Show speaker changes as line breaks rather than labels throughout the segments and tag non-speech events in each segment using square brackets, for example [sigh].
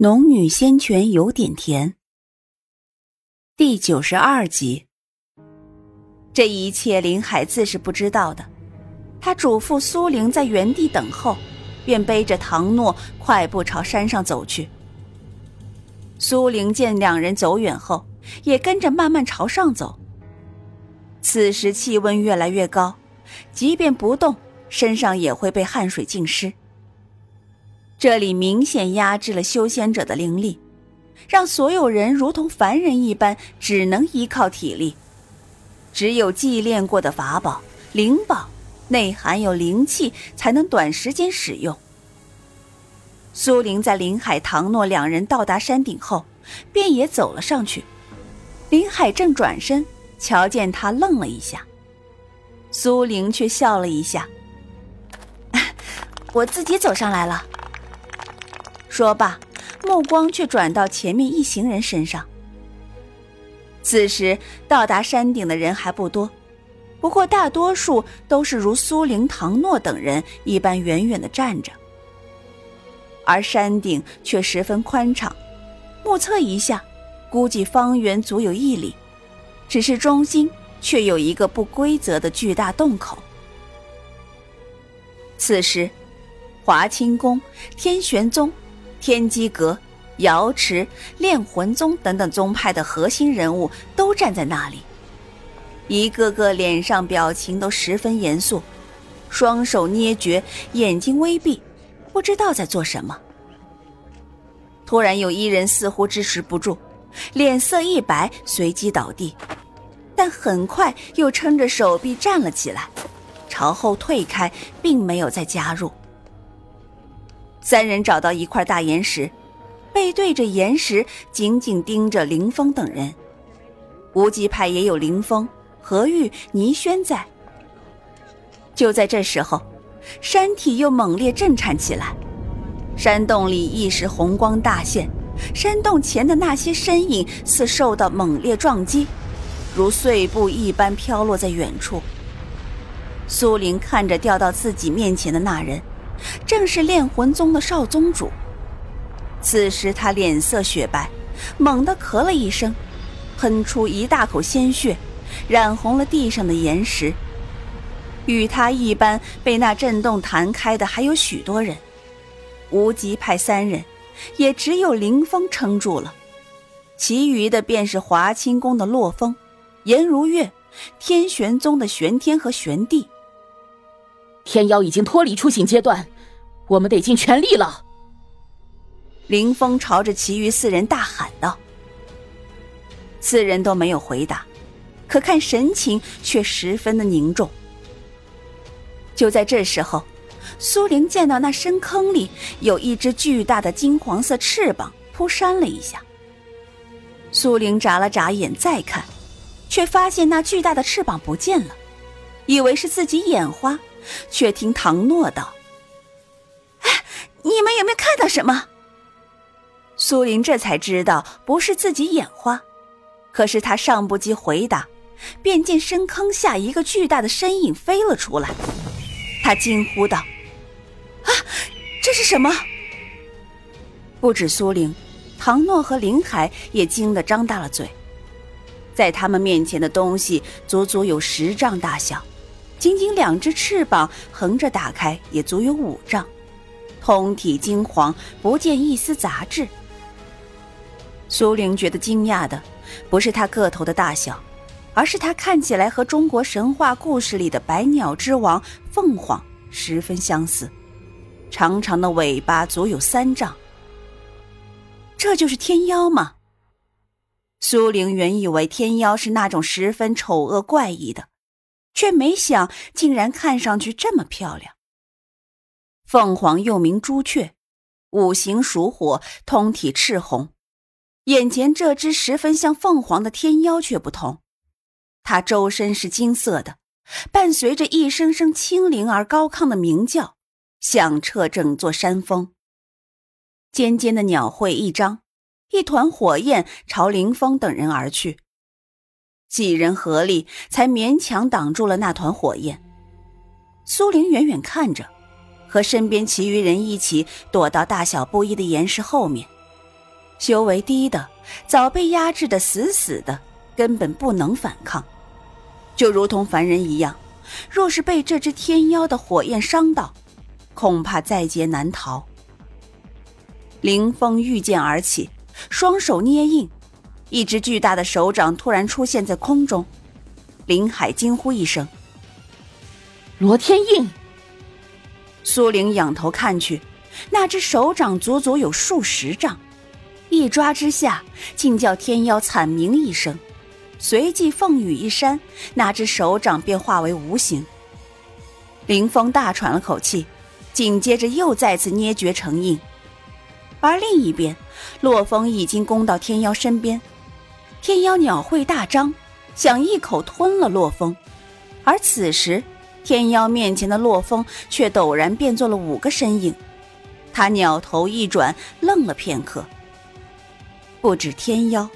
农女仙泉有点甜。第九十二集。这一切林海自是不知道的，他嘱咐苏玲在原地等候，便背着唐诺快步朝山上走去。苏玲见两人走远后，也跟着慢慢朝上走。此时气温越来越高，即便不动，身上也会被汗水浸湿。这里明显压制了修仙者的灵力，让所有人如同凡人一般，只能依靠体力。只有祭炼过的法宝、灵宝，内含有灵气，才能短时间使用。苏玲在林海、唐诺两人到达山顶后，便也走了上去。林海正转身，瞧见他，愣了一下。苏玲却笑了一下：“ [laughs] 我自己走上来了。”说罢，目光却转到前面一行人身上。此时到达山顶的人还不多，不过大多数都是如苏玲、唐诺等人一般远远的站着。而山顶却十分宽敞，目测一下，估计方圆足有一里，只是中心却有一个不规则的巨大洞口。此时，华清宫、天玄宗。天机阁、瑶池、炼魂宗等等宗派的核心人物都站在那里，一个个脸上表情都十分严肃，双手捏诀，眼睛微闭，不知道在做什么。突然，有一人似乎支持不住，脸色一白，随即倒地，但很快又撑着手臂站了起来，朝后退开，并没有再加入。三人找到一块大岩石，背对着岩石，紧紧盯着林峰等人。无极派也有林峰、何玉、倪轩在。就在这时候，山体又猛烈震颤起来，山洞里一时红光大现，山洞前的那些身影似受到猛烈撞击，如碎布一般飘落在远处。苏林看着掉到自己面前的那人。正是炼魂宗的少宗主。此时他脸色雪白，猛地咳了一声，喷出一大口鲜血，染红了地上的岩石。与他一般被那震动弹开的还有许多人，无极派三人，也只有林峰撑住了，其余的便是华清宫的洛风、颜如月、天玄宗的玄天和玄帝。
天妖已经脱离出醒阶段，我们得尽全力了。
林峰朝着其余四人大喊道。四人都没有回答，可看神情却十分的凝重。就在这时候，苏玲见到那深坑里有一只巨大的金黄色翅膀扑扇了一下。苏玲眨了眨眼，再看，却发现那巨大的翅膀不见了，以为是自己眼花。却听唐诺道：“哎，你们有没有看到什么？”苏玲这才知道不是自己眼花，可是他尚不及回答，便见深坑下一个巨大的身影飞了出来。他惊呼道：“啊，这是什么？”不止苏玲，唐诺和林海也惊得张大了嘴。在他们面前的东西足足有十丈大小。仅仅两只翅膀横着打开，也足有五丈，通体金黄，不见一丝杂质。苏玲觉得惊讶的，不是它个头的大小，而是它看起来和中国神话故事里的百鸟之王凤凰十分相似，长长的尾巴足有三丈。这就是天妖吗？苏玲原以为天妖是那种十分丑恶怪异的。却没想，竟然看上去这么漂亮。凤凰又名朱雀，五行属火，通体赤红。眼前这只十分像凤凰的天妖却不同，它周身是金色的，伴随着一声声清灵而高亢的鸣叫，响彻整座山峰。尖尖的鸟喙一张，一团火焰朝林峰等人而去。几人合力，才勉强挡住了那团火焰。苏玲远远看着，和身边其余人一起躲到大小不一的岩石后面，修为低的早被压制的死死的，根本不能反抗，就如同凡人一样。若是被这只天妖的火焰伤到，恐怕在劫难逃。凌风御剑而起，双手捏印，一只巨大的手掌突然出现在空中。林海惊呼一声：“
罗天印！”
苏玲仰头看去，那只手掌足足有数十丈，一抓之下，竟叫天妖惨鸣一声。随即凤羽一扇，那只手掌便化为无形。林峰大喘了口气，紧接着又再次捏诀成印。而另一边，洛风已经攻到天妖身边，天妖鸟喙大张。想一口吞了洛风，而此时天妖面前的洛风却陡然变作了五个身影。他鸟头一转，愣了片刻。不止天妖，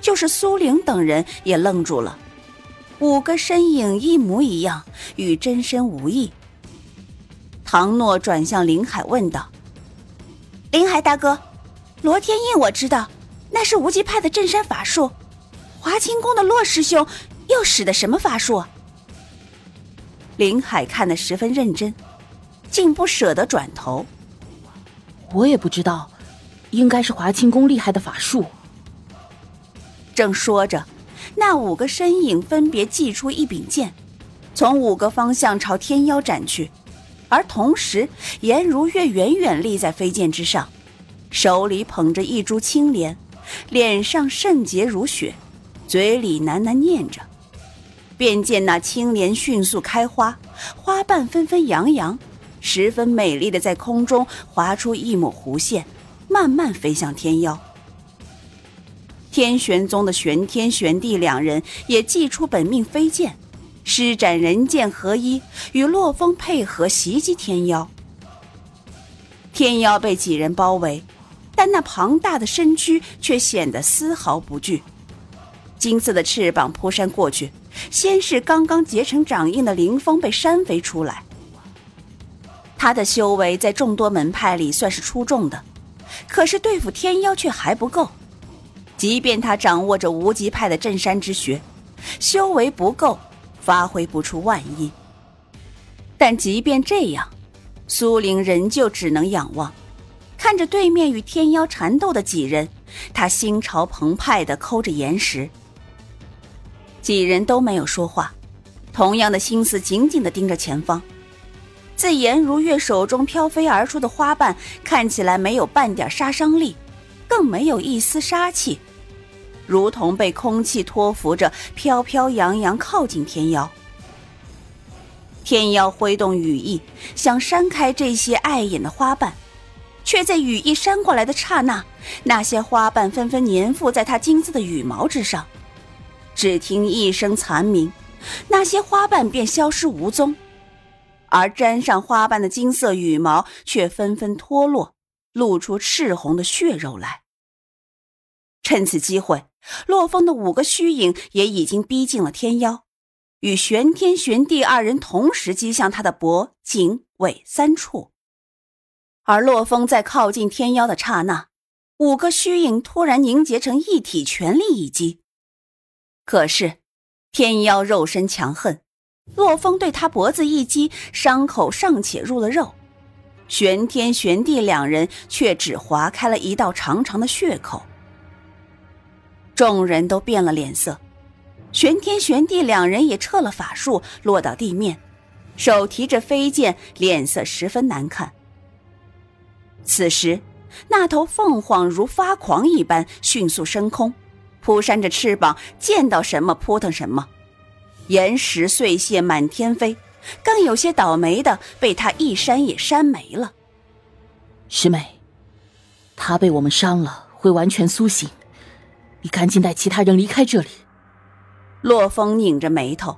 就是苏玲等人也愣住了。五个身影一模一样，与真身无异。唐诺转向林海问道：“林海大哥，罗天印我知道，那是无极派的镇山法术。”华清宫的洛师兄又使的什么法术？林海看得十分认真，竟不舍得转头。
我也不知道，应该是华清宫厉害的法术。
正说着，那五个身影分别祭出一柄剑，从五个方向朝天妖斩去，而同时，颜如月远远立在飞剑之上，手里捧着一株青莲，脸上圣洁如雪。嘴里喃喃念着，便见那青莲迅速开花，花瓣纷纷扬扬，十分美丽的在空中划出一抹弧线，慢慢飞向天妖。天玄宗的玄天、玄地两人也祭出本命飞剑，施展人剑合一，与洛风配合袭击天妖。天妖被几人包围，但那庞大的身躯却显得丝毫不惧。金色的翅膀扑扇过去，先是刚刚结成掌印的凌风被扇飞出来。他的修为在众多门派里算是出众的，可是对付天妖却还不够。即便他掌握着无极派的镇山之学，修为不够，发挥不出万一。但即便这样，苏玲仍旧只能仰望，看着对面与天妖缠斗的几人，他心潮澎湃地抠着岩石。几人都没有说话，同样的心思紧紧的盯着前方。自颜如月手中飘飞而出的花瓣看起来没有半点杀伤力，更没有一丝杀气，如同被空气托浮着飘飘扬扬靠近天妖。天妖挥动羽翼想扇开这些碍眼的花瓣，却在羽翼扇过来的刹那，那些花瓣纷纷粘附在它金色的羽毛之上。只听一声残鸣，那些花瓣便消失无踪，而沾上花瓣的金色羽毛却纷纷脱落，露出赤红的血肉来。趁此机会，洛风的五个虚影也已经逼近了天妖，与玄天、玄地二人同时击向他的脖、颈、尾三处。而洛风在靠近天妖的刹那，五个虚影突然凝结成一体，全力一击。可是，天妖肉身强横，洛风对他脖子一击，伤口尚且入了肉，玄天、玄地两人却只划开了一道长长的血口。众人都变了脸色，玄天、玄地两人也撤了法术，落到地面，手提着飞剑，脸色十分难看。此时，那头凤凰如发狂一般，迅速升空。扑扇着翅膀，见到什么扑腾什么，岩石碎屑满天飞，更有些倒霉的被他一扇也扇没了。
师妹，他被我们伤了，会完全苏醒，你赶紧带其他人离开这里。
洛风拧着眉头，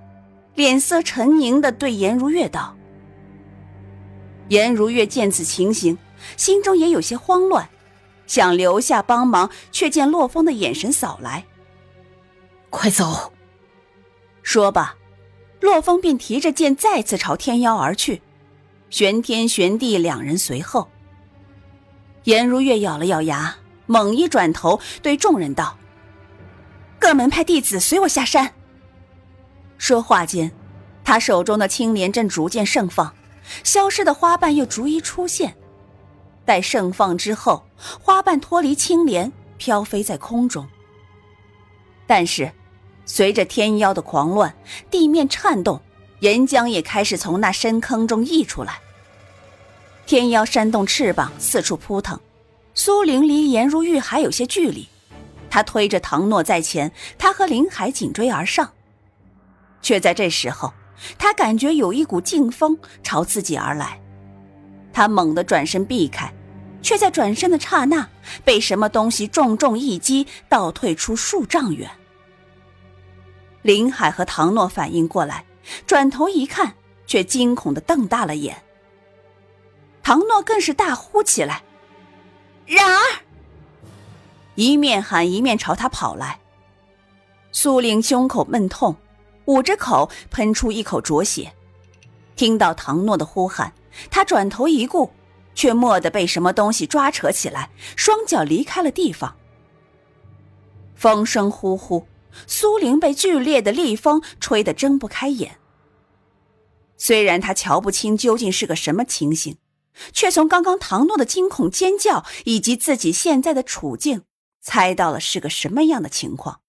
脸色沉凝的对颜如月道。颜如月见此情形，心中也有些慌乱。想留下帮忙，却见洛风的眼神扫来。
快走！
说罢，洛风便提着剑再次朝天妖而去。玄天、玄地两人随后。颜如月咬了咬牙，猛一转头，对众人道：“各门派弟子，随我下山。”说话间，他手中的青莲正逐渐盛放，消失的花瓣又逐一出现。待盛放之后，花瓣脱离青莲，飘飞在空中。但是，随着天妖的狂乱，地面颤动，岩浆也开始从那深坑中溢出来。天妖扇动翅膀，四处扑腾。苏玲离颜如玉还有些距离，他推着唐诺在前，他和林海紧追而上。却在这时候，他感觉有一股劲风朝自己而来，他猛地转身避开，却在转身的刹那被什么东西重重一击，倒退出数丈远。林海和唐诺反应过来，转头一看，却惊恐的瞪大了眼。唐诺更是大呼起来：“然儿！”一面喊一面朝他跑来。苏玲胸口闷痛。捂着口，喷出一口浊血。听到唐诺的呼喊，他转头一顾，却蓦地被什么东西抓扯起来，双脚离开了地方。风声呼呼，苏玲被剧烈的厉风吹得睁不开眼。虽然他瞧不清究竟是个什么情形，却从刚刚唐诺的惊恐尖叫以及自己现在的处境，猜到了是个什么样的情况。